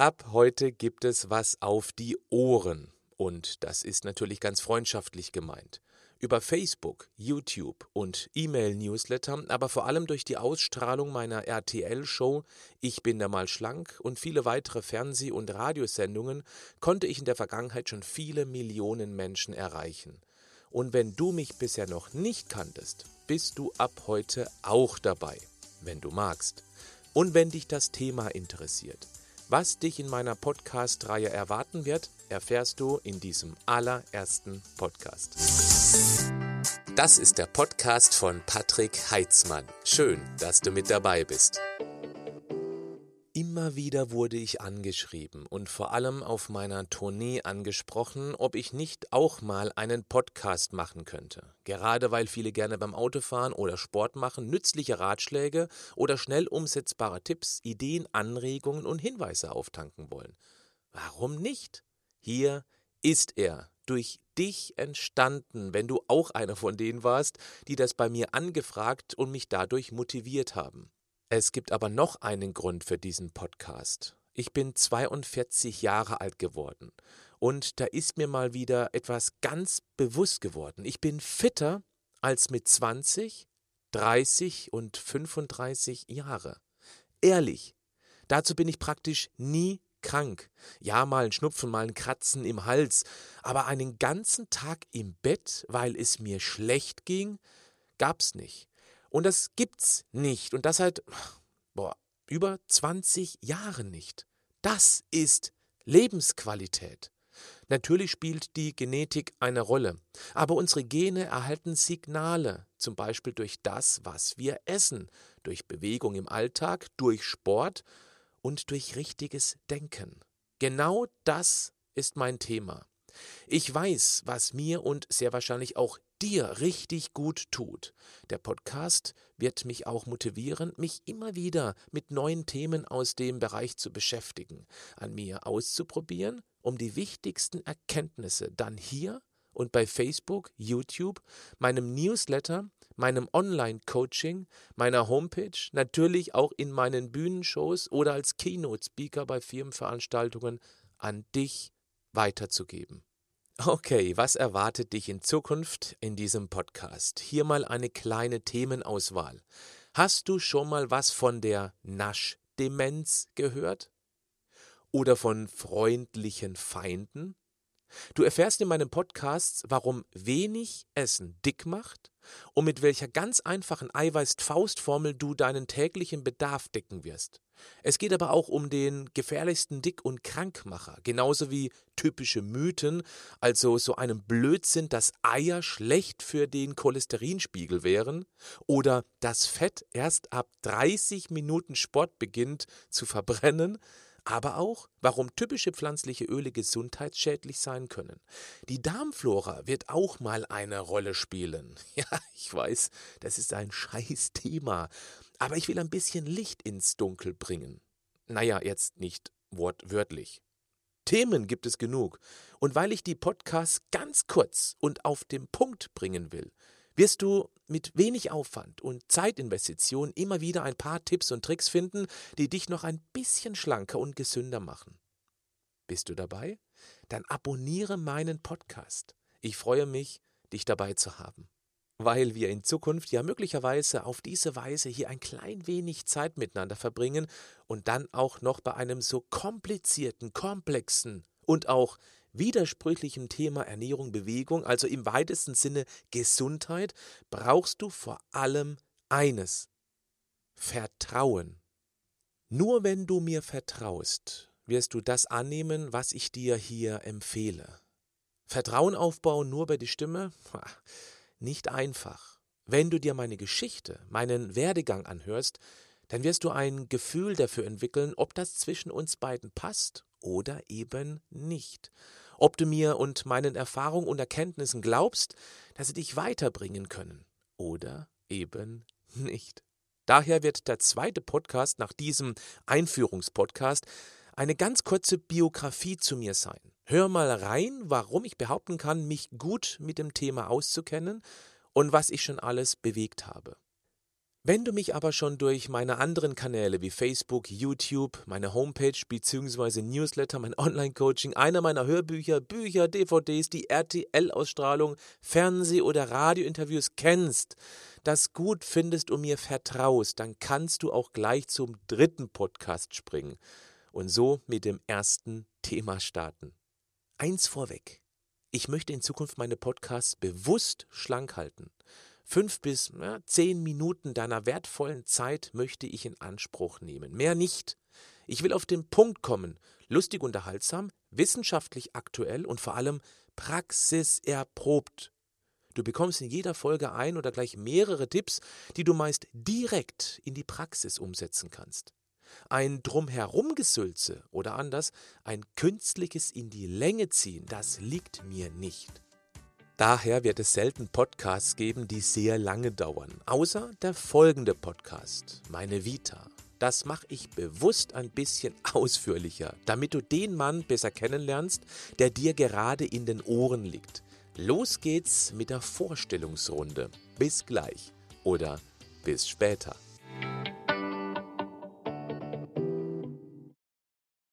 Ab heute gibt es was auf die Ohren. Und das ist natürlich ganz freundschaftlich gemeint. Über Facebook, YouTube und E-Mail-Newsletter, aber vor allem durch die Ausstrahlung meiner RTL-Show Ich bin da mal schlank und viele weitere Fernseh- und Radiosendungen konnte ich in der Vergangenheit schon viele Millionen Menschen erreichen. Und wenn du mich bisher noch nicht kanntest, bist du ab heute auch dabei, wenn du magst. Und wenn dich das Thema interessiert. Was dich in meiner Podcast-Reihe erwarten wird, erfährst du in diesem allerersten Podcast. Das ist der Podcast von Patrick Heitzmann. Schön, dass du mit dabei bist. Immer wieder wurde ich angeschrieben und vor allem auf meiner Tournee angesprochen, ob ich nicht auch mal einen Podcast machen könnte. Gerade weil viele gerne beim Autofahren oder Sport machen nützliche Ratschläge oder schnell umsetzbare Tipps, Ideen, Anregungen und Hinweise auftanken wollen. Warum nicht? Hier ist er, durch dich entstanden, wenn du auch einer von denen warst, die das bei mir angefragt und mich dadurch motiviert haben. Es gibt aber noch einen Grund für diesen Podcast. Ich bin 42 Jahre alt geworden und da ist mir mal wieder etwas ganz bewusst geworden. Ich bin fitter als mit 20, 30 und 35 Jahre. Ehrlich. Dazu bin ich praktisch nie krank. Ja, mal ein Schnupfen, mal ein Kratzen im Hals, aber einen ganzen Tag im Bett, weil es mir schlecht ging, gab's nicht. Und das gibt's nicht. Und das seit boah, über 20 Jahren nicht. Das ist Lebensqualität. Natürlich spielt die Genetik eine Rolle, aber unsere Gene erhalten Signale, zum Beispiel durch das, was wir essen, durch Bewegung im Alltag, durch Sport und durch richtiges Denken. Genau das ist mein Thema. Ich weiß, was mir und sehr wahrscheinlich auch dir richtig gut tut. Der Podcast wird mich auch motivieren, mich immer wieder mit neuen Themen aus dem Bereich zu beschäftigen, an mir auszuprobieren, um die wichtigsten Erkenntnisse dann hier und bei Facebook, YouTube, meinem Newsletter, meinem Online-Coaching, meiner Homepage, natürlich auch in meinen Bühnenshows oder als Keynote-Speaker bei Firmenveranstaltungen an dich weiterzugeben. Okay, was erwartet dich in Zukunft in diesem Podcast? Hier mal eine kleine Themenauswahl. Hast du schon mal was von der Naschdemenz gehört? Oder von freundlichen Feinden? Du erfährst in meinem Podcast, warum wenig Essen dick macht und mit welcher ganz einfachen Eiweiß-Faustformel du deinen täglichen Bedarf decken wirst. Es geht aber auch um den gefährlichsten Dick- und Krankmacher, genauso wie typische Mythen, also so einen Blödsinn, dass Eier schlecht für den Cholesterinspiegel wären oder dass Fett erst ab 30 Minuten Sport beginnt zu verbrennen, aber auch, warum typische pflanzliche Öle gesundheitsschädlich sein können. Die Darmflora wird auch mal eine Rolle spielen. Ja, ich weiß, das ist ein scheiß Thema, aber ich will ein bisschen Licht ins Dunkel bringen. Naja, jetzt nicht wortwörtlich. Themen gibt es genug, und weil ich die Podcasts ganz kurz und auf den Punkt bringen will, wirst du mit wenig Aufwand und Zeitinvestition immer wieder ein paar Tipps und Tricks finden, die dich noch ein bisschen schlanker und gesünder machen. Bist du dabei? Dann abonniere meinen Podcast. Ich freue mich, dich dabei zu haben. Weil wir in Zukunft ja möglicherweise auf diese Weise hier ein klein wenig Zeit miteinander verbringen und dann auch noch bei einem so komplizierten, komplexen und auch widersprüchlichen Thema Ernährung, Bewegung, also im weitesten Sinne Gesundheit, brauchst du vor allem eines Vertrauen. Nur wenn du mir vertraust, wirst du das annehmen, was ich dir hier empfehle. Vertrauen aufbauen nur bei die Stimme? Nicht einfach. Wenn du dir meine Geschichte, meinen Werdegang anhörst, dann wirst du ein Gefühl dafür entwickeln, ob das zwischen uns beiden passt oder eben nicht. Ob du mir und meinen Erfahrungen und Erkenntnissen glaubst, dass sie dich weiterbringen können oder eben nicht. Daher wird der zweite Podcast nach diesem Einführungspodcast eine ganz kurze Biografie zu mir sein. Hör mal rein, warum ich behaupten kann, mich gut mit dem Thema auszukennen und was ich schon alles bewegt habe. Wenn du mich aber schon durch meine anderen Kanäle wie Facebook, YouTube, meine Homepage bzw. Newsletter, mein Online-Coaching, einer meiner Hörbücher, Bücher, DVDs, die RTL-Ausstrahlung, Fernseh- oder Radiointerviews kennst, das gut findest und mir vertraust, dann kannst du auch gleich zum dritten Podcast springen und so mit dem ersten Thema starten. Eins vorweg. Ich möchte in Zukunft meine Podcasts bewusst schlank halten. Fünf bis ja, zehn Minuten deiner wertvollen Zeit möchte ich in Anspruch nehmen. Mehr nicht. Ich will auf den Punkt kommen. Lustig, unterhaltsam, wissenschaftlich aktuell und vor allem praxiserprobt. Du bekommst in jeder Folge ein oder gleich mehrere Tipps, die du meist direkt in die Praxis umsetzen kannst. Ein Drumherumgesülze oder anders, ein künstliches in die Länge ziehen, das liegt mir nicht. Daher wird es selten Podcasts geben, die sehr lange dauern, außer der folgende Podcast, meine Vita. Das mache ich bewusst ein bisschen ausführlicher, damit du den Mann besser kennenlernst, der dir gerade in den Ohren liegt. Los geht's mit der Vorstellungsrunde. Bis gleich oder bis später.